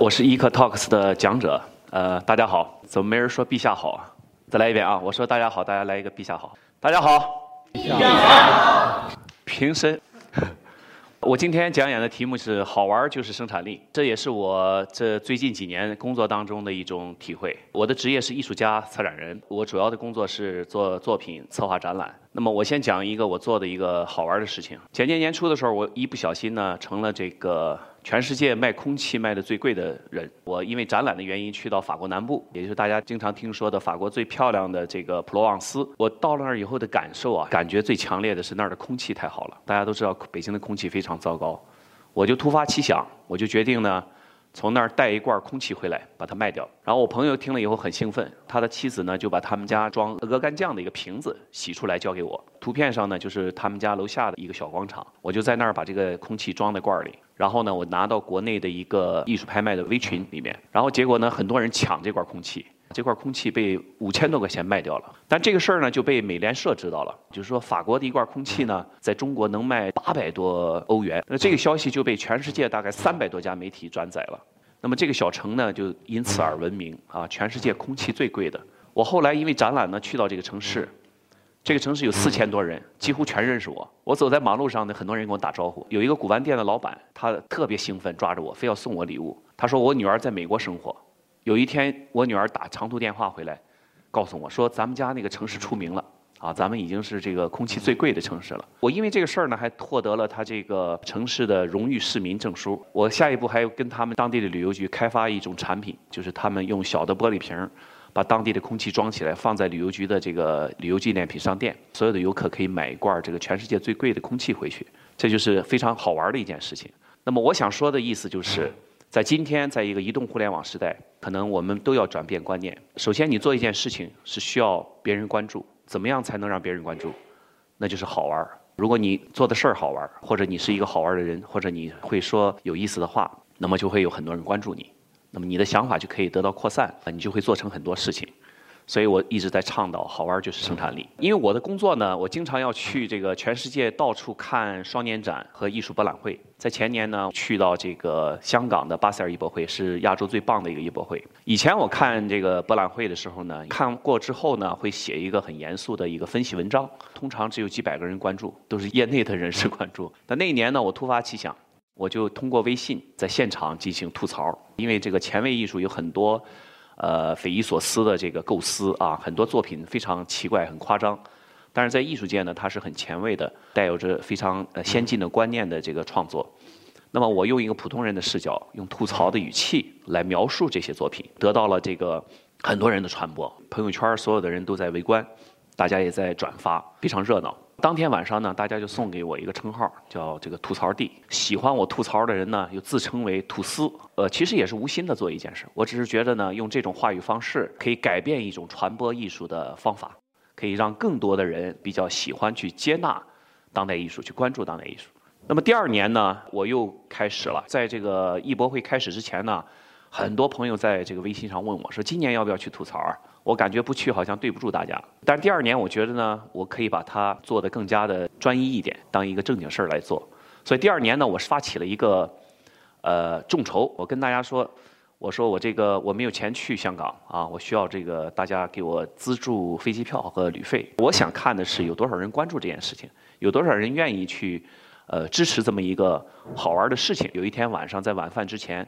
我是 Eco Talks 的讲者，呃，大家好，怎么没人说陛下好啊？再来一遍啊！我说大家好，大家来一个陛下好。大家好，陛下好。平身。我今天讲演的题目是“好玩就是生产力”，这也是我这最近几年工作当中的一种体会。我的职业是艺术家、策展人，我主要的工作是做作品、策划展览。那么我先讲一个我做的一个好玩的事情。前年年初的时候，我一不小心呢，成了这个。全世界卖空气卖的最贵的人，我因为展览的原因去到法国南部，也就是大家经常听说的法国最漂亮的这个普罗旺斯。我到了那儿以后的感受啊，感觉最强烈的是那儿的空气太好了。大家都知道北京的空气非常糟糕，我就突发奇想，我就决定呢。从那儿带一罐空气回来，把它卖掉。然后我朋友听了以后很兴奋，他的妻子呢就把他们家装鹅肝酱的一个瓶子洗出来交给我。图片上呢就是他们家楼下的一个小广场，我就在那儿把这个空气装在罐里。然后呢，我拿到国内的一个艺术拍卖的微群里面，然后结果呢，很多人抢这罐空气。这块空气被五千多块钱卖掉了，但这个事儿呢就被美联社知道了，就是说法国的一罐空气呢，在中国能卖八百多欧元，那这个消息就被全世界大概三百多家媒体转载了，那么这个小城呢就因此而闻名啊，全世界空气最贵的。我后来因为展览呢去到这个城市，这个城市有四千多人，几乎全认识我。我走在马路上呢，很多人跟我打招呼。有一个古玩店的老板，他特别兴奋，抓着我非要送我礼物。他说我女儿在美国生活。有一天，我女儿打长途电话回来，告诉我说：“咱们家那个城市出名了，啊，咱们已经是这个空气最贵的城市了。”我因为这个事儿呢，还获得了他这个城市的荣誉市民证书。我下一步还要跟他们当地的旅游局开发一种产品，就是他们用小的玻璃瓶，把当地的空气装起来，放在旅游局的这个旅游纪念品商店，所有的游客可以买一罐这个全世界最贵的空气回去。这就是非常好玩的一件事情。那么我想说的意思就是。在今天，在一个移动互联网时代，可能我们都要转变观念。首先，你做一件事情是需要别人关注，怎么样才能让别人关注？那就是好玩。如果你做的事儿好玩，或者你是一个好玩的人，或者你会说有意思的话，那么就会有很多人关注你，那么你的想法就可以得到扩散，你就会做成很多事情。所以我一直在倡导，好玩就是生产力。因为我的工作呢，我经常要去这个全世界到处看双年展和艺术博览会。在前年呢，去到这个香港的巴塞尔艺博会，是亚洲最棒的一个艺博会。以前我看这个博览会的时候呢，看过之后呢，会写一个很严肃的一个分析文章，通常只有几百个人关注，都是业内的人士关注。但那一年呢，我突发奇想，我就通过微信在现场进行吐槽，因为这个前卫艺术有很多。呃，匪夷所思的这个构思啊，很多作品非常奇怪、很夸张，但是在艺术界呢，它是很前卫的，带有着非常呃先进的观念的这个创作。那么，我用一个普通人的视角，用吐槽的语气来描述这些作品，得到了这个很多人的传播，朋友圈所有的人都在围观，大家也在转发，非常热闹。当天晚上呢，大家就送给我一个称号，叫这个吐槽帝。喜欢我吐槽的人呢，又自称为吐司。呃，其实也是无心的做一件事。我只是觉得呢，用这种话语方式可以改变一种传播艺术的方法，可以让更多的人比较喜欢去接纳当代艺术，去关注当代艺术。那么第二年呢，我又开始了。在这个艺博会开始之前呢，很多朋友在这个微信上问我说：“今年要不要去吐槽？”我感觉不去好像对不住大家，但是第二年我觉得呢，我可以把它做得更加的专一一点，当一个正经事儿来做。所以第二年呢，我是发起了一个呃众筹，我跟大家说，我说我这个我没有钱去香港啊，我需要这个大家给我资助飞机票和旅费。我想看的是有多少人关注这件事情，有多少人愿意去呃支持这么一个好玩的事情。有一天晚上在晚饭之前，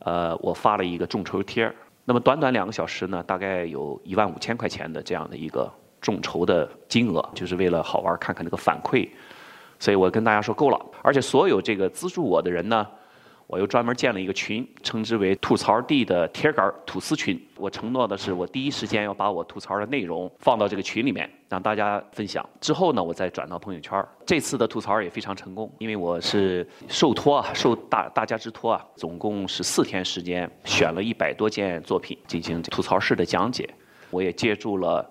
呃，我发了一个众筹贴儿。那么短短两个小时呢，大概有一万五千块钱的这样的一个众筹的金额，就是为了好玩看看这个反馈，所以我跟大家说够了，而且所有这个资助我的人呢。我又专门建了一个群，称之为“吐槽地”的铁杆吐司群。我承诺的是，我第一时间要把我吐槽的内容放到这个群里面，让大家分享。之后呢，我再转到朋友圈。这次的吐槽也非常成功，因为我是受托啊，受大大家之托啊，总共是四天时间，选了一百多件作品进行吐槽式的讲解。我也借助了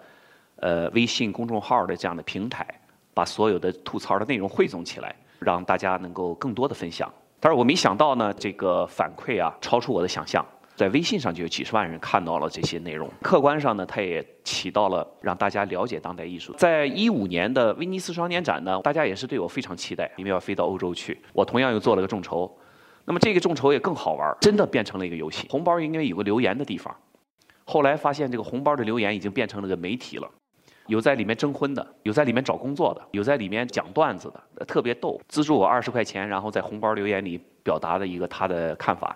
呃微信公众号的这样的平台，把所有的吐槽的内容汇总起来，让大家能够更多的分享。但是我没想到呢，这个反馈啊超出我的想象，在微信上就有几十万人看到了这些内容。客观上呢，它也起到了让大家了解当代艺术。在一五年的威尼斯双年展呢，大家也是对我非常期待，因为要飞到欧洲去。我同样又做了个众筹，那么这个众筹也更好玩，真的变成了一个游戏。红包应该有个留言的地方，后来发现这个红包的留言已经变成了个媒体了，有在里面征婚的，有在里面找工作的，有在里面讲段子的，特别逗。资助我二十块钱，然后在红包留言里表达了一个他的看法。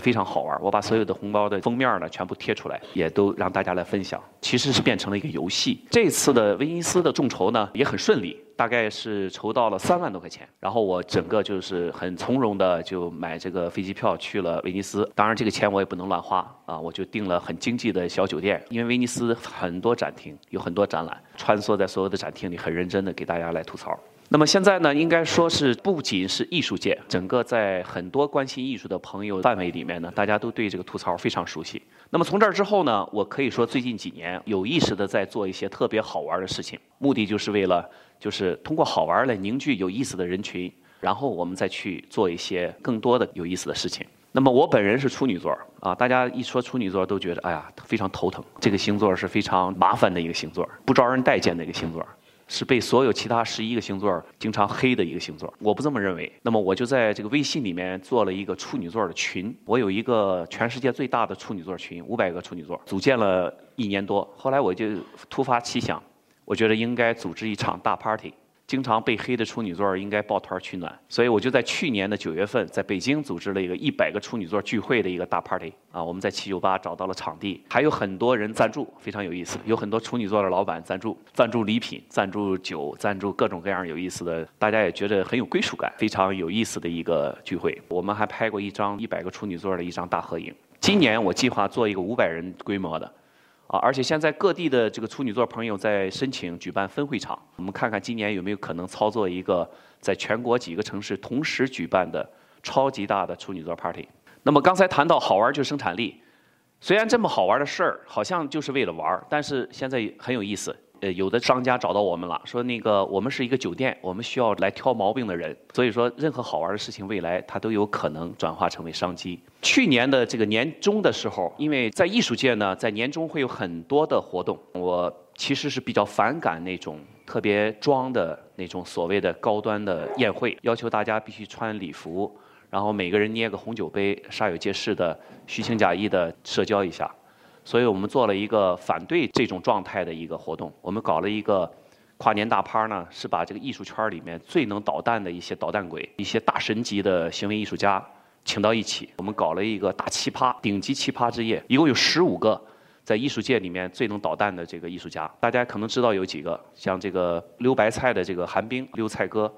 非常好玩，我把所有的红包的封面呢全部贴出来，也都让大家来分享。其实是变成了一个游戏。这次的威尼斯的众筹呢也很顺利，大概是筹到了三万多块钱。然后我整个就是很从容的就买这个飞机票去了威尼斯。当然这个钱我也不能乱花啊，我就订了很经济的小酒店。因为威尼斯很多展厅，有很多展览，穿梭在所有的展厅里，很认真的给大家来吐槽。那么现在呢，应该说是不仅是艺术界，整个在很多关心艺术的朋友范围里面呢，大家都对这个吐槽非常熟悉。那么从这儿之后呢，我可以说最近几年有意识的在做一些特别好玩的事情，目的就是为了就是通过好玩来凝聚有意思的人群，然后我们再去做一些更多的有意思的事情。那么我本人是处女座啊，大家一说处女座都觉得哎呀非常头疼，这个星座是非常麻烦的一个星座，不招人待见的一个星座。是被所有其他十一个星座经常黑的一个星座，我不这么认为。那么我就在这个微信里面做了一个处女座的群，我有一个全世界最大的处女座群，五百个处女座，组建了一年多。后来我就突发奇想，我觉得应该组织一场大 party。经常被黑的处女座应该抱团取暖，所以我就在去年的九月份，在北京组织了一个一百个处女座聚会的一个大 party 啊。我们在七九八找到了场地，还有很多人赞助，非常有意思。有很多处女座的老板赞助，赞助礼品，赞助酒，赞助各种各样有意思的，大家也觉得很有归属感，非常有意思的一个聚会。我们还拍过一张一百个处女座的一张大合影。今年我计划做一个五百人规模的。啊，而且现在各地的这个处女座朋友在申请举办分会场，我们看看今年有没有可能操作一个在全国几个城市同时举办的超级大的处女座 party。那么刚才谈到好玩就生产力，虽然这么好玩的事儿好像就是为了玩儿，但是现在很有意思。呃，有的商家找到我们了，说那个我们是一个酒店，我们需要来挑毛病的人。所以说，任何好玩的事情，未来它都有可能转化成为商机。去年的这个年终的时候，因为在艺术界呢，在年终会有很多的活动，我其实是比较反感那种特别装的那种所谓的高端的宴会，要求大家必须穿礼服，然后每个人捏个红酒杯，煞有介事的虚情假意的社交一下。所以我们做了一个反对这种状态的一个活动，我们搞了一个跨年大趴呢，是把这个艺术圈里面最能捣蛋的一些捣蛋鬼、一些大神级的行为艺术家请到一起，我们搞了一个大奇葩、顶级奇葩之夜，一共有十五个在艺术界里面最能捣蛋的这个艺术家，大家可能知道有几个，像这个溜白菜的这个韩冰溜菜哥。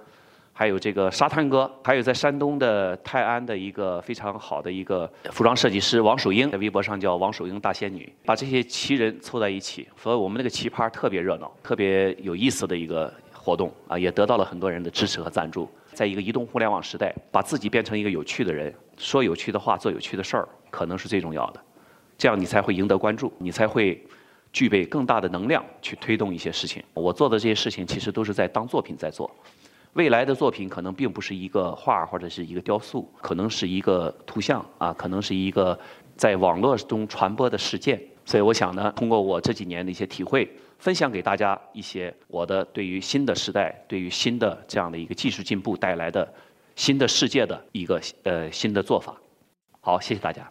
还有这个沙滩哥，还有在山东的泰安的一个非常好的一个服装设计师王守英，在微博上叫王守英大仙女，把这些奇人凑在一起，所以我们那个奇葩特别热闹，特别有意思的一个活动啊，也得到了很多人的支持和赞助。在一个移动互联网时代，把自己变成一个有趣的人，说有趣的话，做有趣的事儿，可能是最重要的。这样你才会赢得关注，你才会具备更大的能量去推动一些事情。我做的这些事情，其实都是在当作品在做。未来的作品可能并不是一个画或者是一个雕塑，可能是一个图像啊，可能是一个在网络中传播的事件。所以我想呢，通过我这几年的一些体会，分享给大家一些我的对于新的时代、对于新的这样的一个技术进步带来的新的世界的一个呃新的做法。好，谢谢大家。